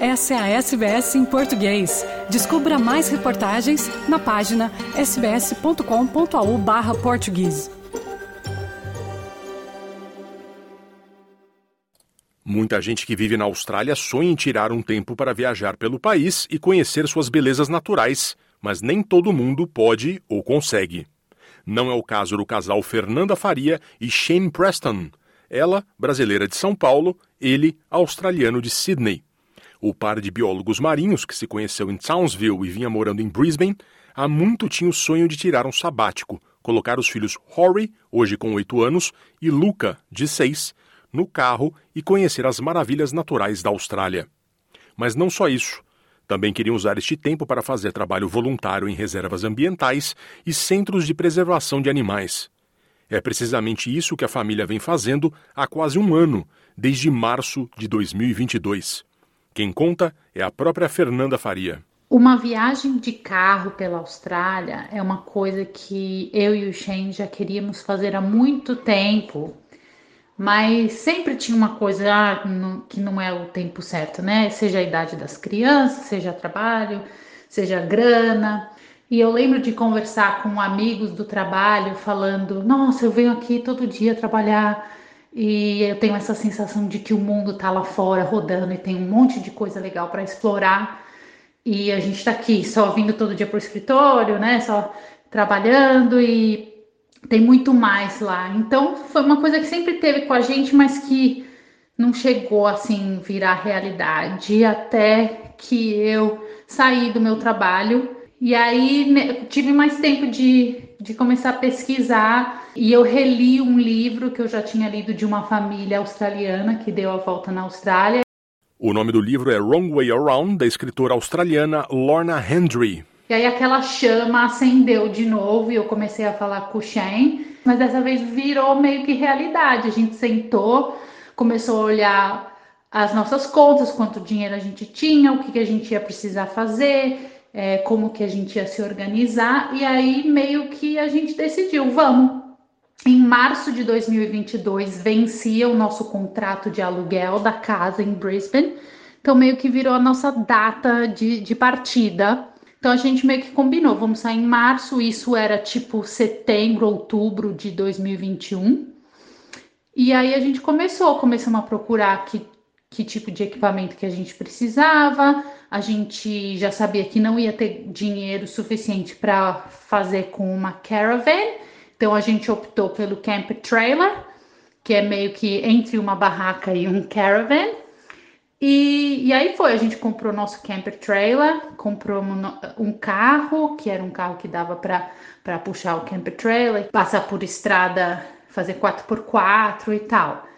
Essa é a SBS em português. Descubra mais reportagens na página sbs.com.au/português. Muita gente que vive na Austrália sonha em tirar um tempo para viajar pelo país e conhecer suas belezas naturais, mas nem todo mundo pode ou consegue. Não é o caso do casal Fernanda Faria e Shane Preston. Ela, brasileira de São Paulo, ele, australiano de Sydney. O par de biólogos marinhos, que se conheceu em Townsville e vinha morando em Brisbane, há muito tinha o sonho de tirar um sabático, colocar os filhos Rory, hoje com oito anos, e Luca, de seis, no carro e conhecer as maravilhas naturais da Austrália. Mas não só isso. Também queriam usar este tempo para fazer trabalho voluntário em reservas ambientais e centros de preservação de animais. É precisamente isso que a família vem fazendo há quase um ano, desde março de 2022. Quem conta é a própria Fernanda Faria. Uma viagem de carro pela Austrália é uma coisa que eu e o Shane já queríamos fazer há muito tempo, mas sempre tinha uma coisa ah, que não é o tempo certo, né? Seja a idade das crianças, seja trabalho, seja grana. E eu lembro de conversar com amigos do trabalho falando: Nossa, eu venho aqui todo dia trabalhar e eu tenho essa sensação de que o mundo tá lá fora rodando e tem um monte de coisa legal para explorar. E a gente tá aqui só vindo todo dia pro escritório, né? Só trabalhando e tem muito mais lá. Então foi uma coisa que sempre teve com a gente, mas que não chegou assim virar realidade até que eu saí do meu trabalho e aí né, tive mais tempo de, de começar a pesquisar e eu reli um livro que eu já tinha lido de uma família australiana que deu a volta na Austrália. O nome do livro é Wrong Way Around, da escritora australiana Lorna Hendry. E aí aquela chama acendeu de novo e eu comecei a falar com o Shane, mas dessa vez virou meio que realidade. A gente sentou, começou a olhar as nossas contas, quanto dinheiro a gente tinha, o que, que a gente ia precisar fazer, é, como que a gente ia se organizar, e aí meio que a gente decidiu, vamos. Em março de 2022 vencia o nosso contrato de aluguel da casa em Brisbane, então meio que virou a nossa data de, de partida. Então a gente meio que combinou, vamos sair em março, isso era tipo setembro, outubro de 2021. E aí a gente começou, começamos a procurar que, que tipo de equipamento que a gente precisava, a gente já sabia que não ia ter dinheiro suficiente para fazer com uma caravan, então a gente optou pelo camper trailer, que é meio que entre uma barraca e um caravan. E, e aí foi, a gente comprou nosso camper trailer, comprou um, um carro, que era um carro que dava para puxar o camper trailer, passar por estrada, fazer 4x4 e tal.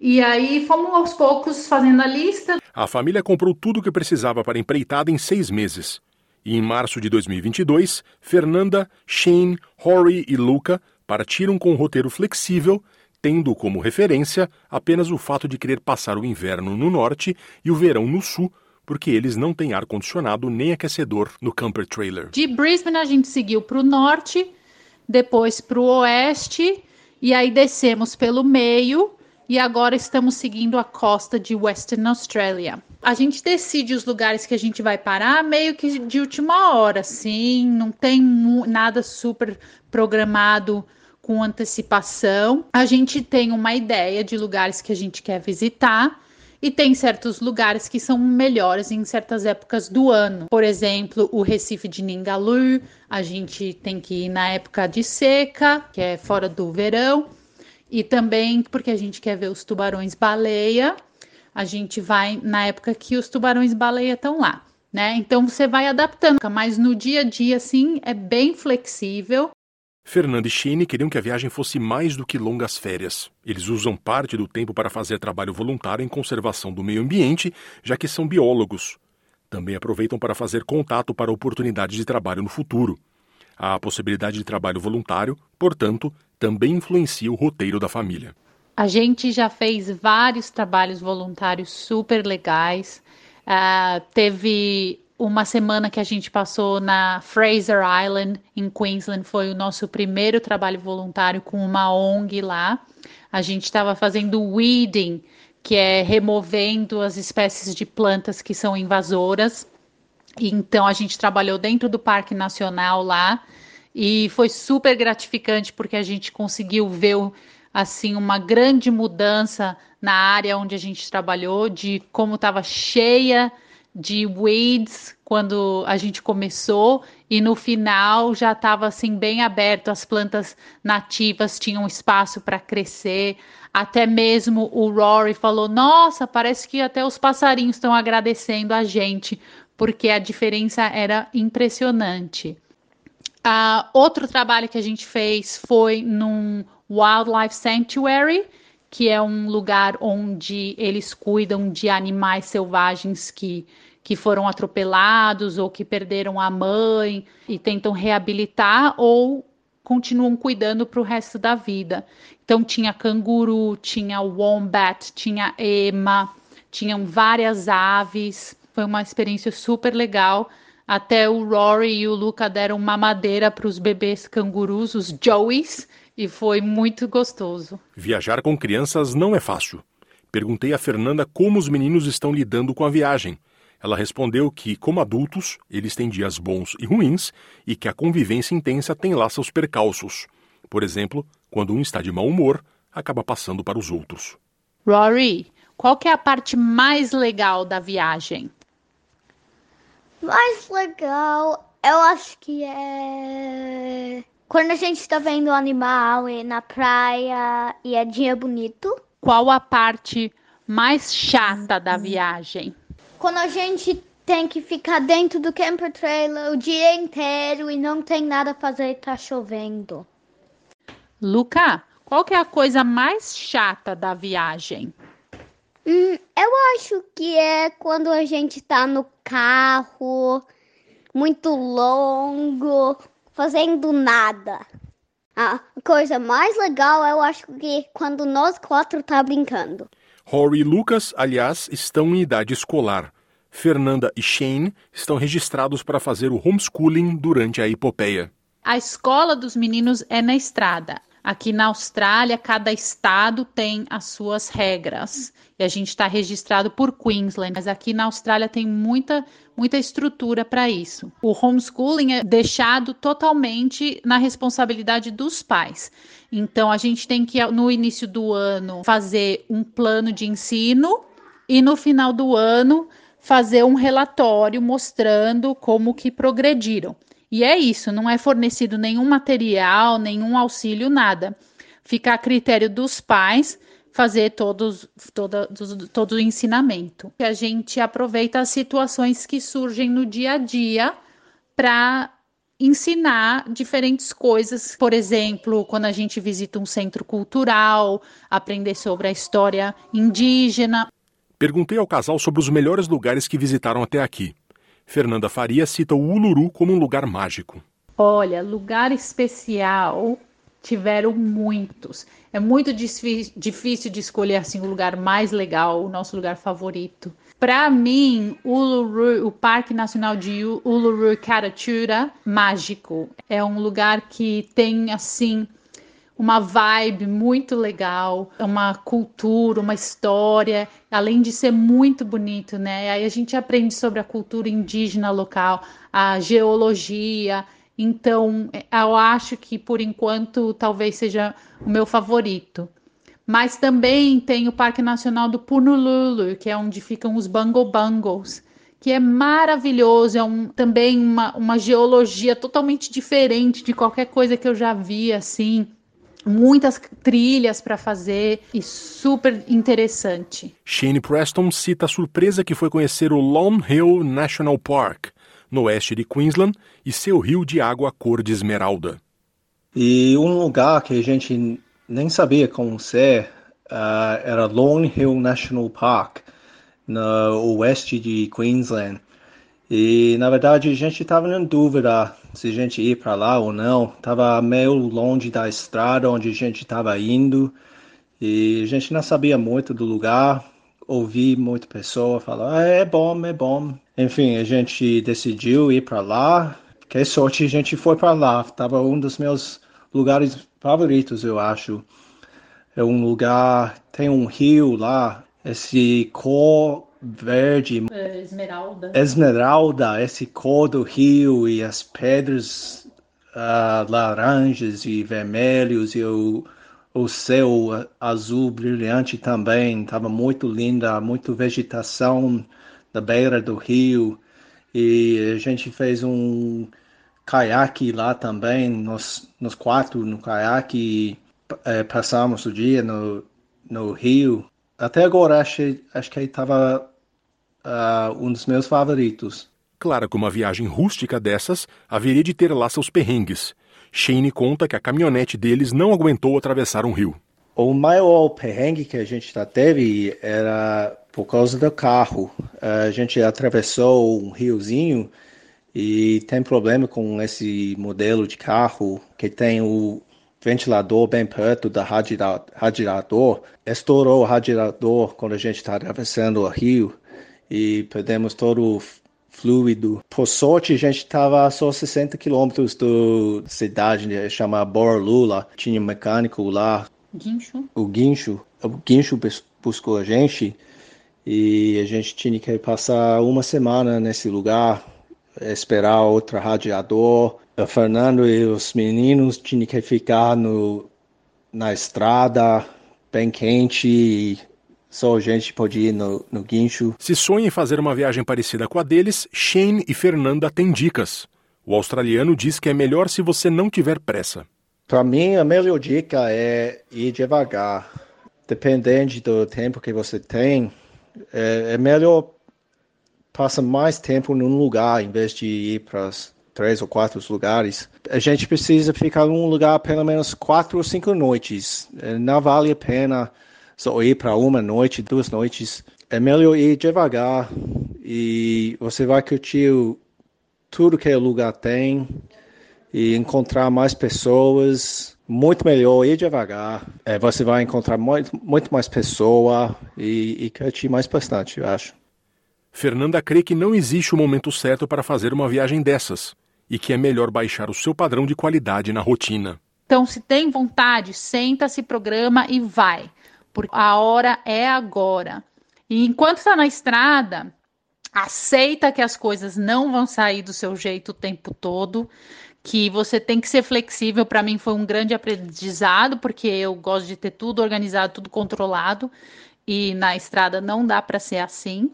E aí fomos aos poucos fazendo a lista. A família comprou tudo o que precisava para a empreitada em seis meses. E em março de 2022, Fernanda, Shane, Rory e Luca partiram com um roteiro flexível, tendo como referência apenas o fato de querer passar o inverno no norte e o verão no sul, porque eles não têm ar-condicionado nem aquecedor no camper trailer. De Brisbane a gente seguiu para o norte, depois para o oeste, e aí descemos pelo meio e agora estamos seguindo a costa de Western Australia. A gente decide os lugares que a gente vai parar meio que de última hora, sim, não tem nada super programado com antecipação. A gente tem uma ideia de lugares que a gente quer visitar. E tem certos lugares que são melhores em certas épocas do ano. Por exemplo, o Recife de Ningalu, a gente tem que ir na época de seca, que é fora do verão. E também porque a gente quer ver os tubarões baleia, a gente vai na época que os tubarões baleia estão lá, né? Então você vai adaptando, mas no dia a dia, assim, é bem flexível. Fernando e Shane queriam que a viagem fosse mais do que longas férias. Eles usam parte do tempo para fazer trabalho voluntário em conservação do meio ambiente, já que são biólogos. Também aproveitam para fazer contato para oportunidades de trabalho no futuro. A possibilidade de trabalho voluntário, portanto, também influencia o roteiro da família. A gente já fez vários trabalhos voluntários super legais. Uh, teve uma semana que a gente passou na Fraser Island, em Queensland, foi o nosso primeiro trabalho voluntário com uma ONG lá. A gente estava fazendo weeding, que é removendo as espécies de plantas que são invasoras. Então a gente trabalhou dentro do Parque Nacional lá e foi super gratificante porque a gente conseguiu ver assim uma grande mudança na área onde a gente trabalhou de como estava cheia de weeds quando a gente começou e no final já estava assim bem aberto, as plantas nativas tinham espaço para crescer. Até mesmo o Rory falou: "Nossa, parece que até os passarinhos estão agradecendo a gente, porque a diferença era impressionante." Uh, outro trabalho que a gente fez foi num Wildlife Sanctuary, que é um lugar onde eles cuidam de animais selvagens que que foram atropelados ou que perderam a mãe e tentam reabilitar ou continuam cuidando para o resto da vida. Então tinha canguru, tinha wombat, tinha ema, tinham várias aves. Foi uma experiência super legal. Até o Rory e o Luca deram uma madeira para os bebês cangurus, os Joeys, e foi muito gostoso. Viajar com crianças não é fácil. Perguntei a Fernanda como os meninos estão lidando com a viagem ela respondeu que, como adultos, eles têm dias bons e ruins e que a convivência intensa tem lá seus percalços. Por exemplo, quando um está de mau humor, acaba passando para os outros. Rory, qual que é a parte mais legal da viagem? Mais legal, eu acho que é quando a gente está vendo o animal e na praia e é dia bonito. Qual a parte mais chata da viagem? quando a gente tem que ficar dentro do camper trailer o dia inteiro e não tem nada a fazer e tá chovendo. Luca, qual que é a coisa mais chata da viagem? Hum, eu acho que é quando a gente tá no carro, muito longo, fazendo nada. A coisa mais legal eu acho que é quando nós quatro tá brincando. Rory e Lucas, aliás, estão em idade escolar. Fernanda e Shane estão registrados para fazer o homeschooling durante a epopeia. A escola dos meninos é na estrada. Aqui na Austrália, cada estado tem as suas regras. E a gente está registrado por Queensland, mas aqui na Austrália tem muita, muita estrutura para isso. O homeschooling é deixado totalmente na responsabilidade dos pais. Então, a gente tem que, no início do ano, fazer um plano de ensino e no final do ano fazer um relatório mostrando como que progrediram. E é isso, não é fornecido nenhum material, nenhum auxílio, nada. Fica a critério dos pais fazer todos, toda, todo o ensinamento. A gente aproveita as situações que surgem no dia a dia para ensinar diferentes coisas. Por exemplo, quando a gente visita um centro cultural, aprender sobre a história indígena. Perguntei ao casal sobre os melhores lugares que visitaram até aqui. Fernanda Faria cita o Uluru como um lugar mágico. Olha, lugar especial tiveram muitos. É muito difícil de escolher assim o lugar mais legal, o nosso lugar favorito. Para mim, Uluru, o Parque Nacional de Uluru Carachura, mágico. É um lugar que tem assim uma vibe muito legal, uma cultura, uma história, além de ser muito bonito, né? Aí a gente aprende sobre a cultura indígena local, a geologia. Então, eu acho que por enquanto talvez seja o meu favorito. Mas também tem o Parque Nacional do Punululu, que é onde ficam os Bungle Bungles, que é maravilhoso, é um, também uma, uma geologia totalmente diferente de qualquer coisa que eu já vi, assim, muitas trilhas para fazer e super interessante. Shane Preston cita a surpresa que foi conhecer o Lone Hill National Park, no oeste de Queensland, e seu rio de água cor de esmeralda. E um lugar que a gente nem sabia como ser uh, era Lone Hill National Park, no oeste de Queensland. E na verdade a gente estava em dúvida se a gente ir para lá ou não. Tava meio longe da estrada onde a gente estava indo e a gente não sabia muito do lugar. Ouvi muita pessoa falar, ah, é bom, é bom. Enfim, a gente decidiu ir para lá. Que sorte a gente foi para lá. Tava um dos meus lugares favoritos, eu acho. É um lugar, tem um rio lá, esse cor verde, é, esmeralda. esmeralda, esse cor do rio e as pedras uh, laranjas e vermelhos e o, o céu azul brilhante também. Estava muito linda, muito vegetação na beira do rio. E a gente fez um caiaque lá também, nós, nós quatro no caiaque, é, passamos o dia no, no rio. Até agora acho, acho que estava uh, ah, um dos meus favoritos. Claro que uma viagem rústica dessas haveria de ter lá seus perrengues. Shane conta que a caminhonete deles não aguentou atravessar um rio. O maior perrengue que a gente já teve era por causa do carro. A gente atravessou um riozinho e tem problema com esse modelo de carro que tem o ventilador bem perto do radiador. Estourou o radiador quando a gente está atravessando o rio e perdemos todo o fluido. Por sorte, a gente estava a só 60 quilômetros da cidade, né, chama Borlula. Tinha um mecânico lá. Guincho? O Guincho. O Guincho buscou a gente e a gente tinha que passar uma semana nesse lugar, esperar outro radiador. O Fernando e os meninos tinham que ficar no, na estrada, bem quente, só a gente podia ir no, no guincho. Se sonha em fazer uma viagem parecida com a deles, Shane e Fernanda têm dicas. O australiano diz que é melhor se você não tiver pressa. Para mim, a melhor dica é ir devagar. Dependendo do tempo que você tem, é, é melhor passar mais tempo num lugar em vez de ir para três ou quatro lugares. A gente precisa ficar num lugar pelo menos quatro ou cinco noites. É, não vale a pena só ir para uma noite, duas noites. É melhor ir devagar e você vai curtir tudo que o lugar tem e encontrar mais pessoas. Muito melhor ir devagar. É, você vai encontrar muito, muito mais pessoa e, e curtir mais bastante, eu acho. Fernanda crê que não existe o momento certo para fazer uma viagem dessas e que é melhor baixar o seu padrão de qualidade na rotina. Então, se tem vontade, senta, se programa e vai porque a hora é agora. E enquanto está na estrada, aceita que as coisas não vão sair do seu jeito o tempo todo, que você tem que ser flexível. Para mim foi um grande aprendizado, porque eu gosto de ter tudo organizado, tudo controlado, e na estrada não dá para ser assim.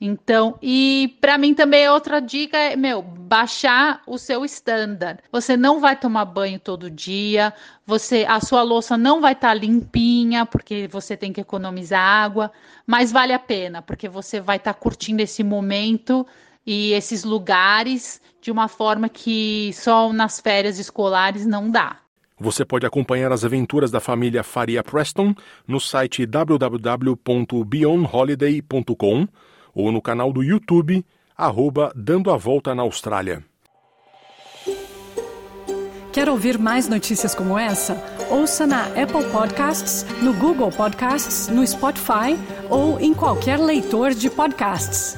Então, e para mim também outra dica é, meu, baixar o seu standard. Você não vai tomar banho todo dia, você a sua louça não vai estar tá limpinha, porque você tem que economizar água, mas vale a pena, porque você vai estar tá curtindo esse momento e esses lugares de uma forma que só nas férias escolares não dá. Você pode acompanhar as aventuras da família Faria Preston no site www.beyondholiday.com ou no canal do YouTube, arroba Dando a Volta na Austrália. Quer ouvir mais notícias como essa? Ouça na Apple Podcasts, no Google Podcasts, no Spotify ou em qualquer leitor de podcasts.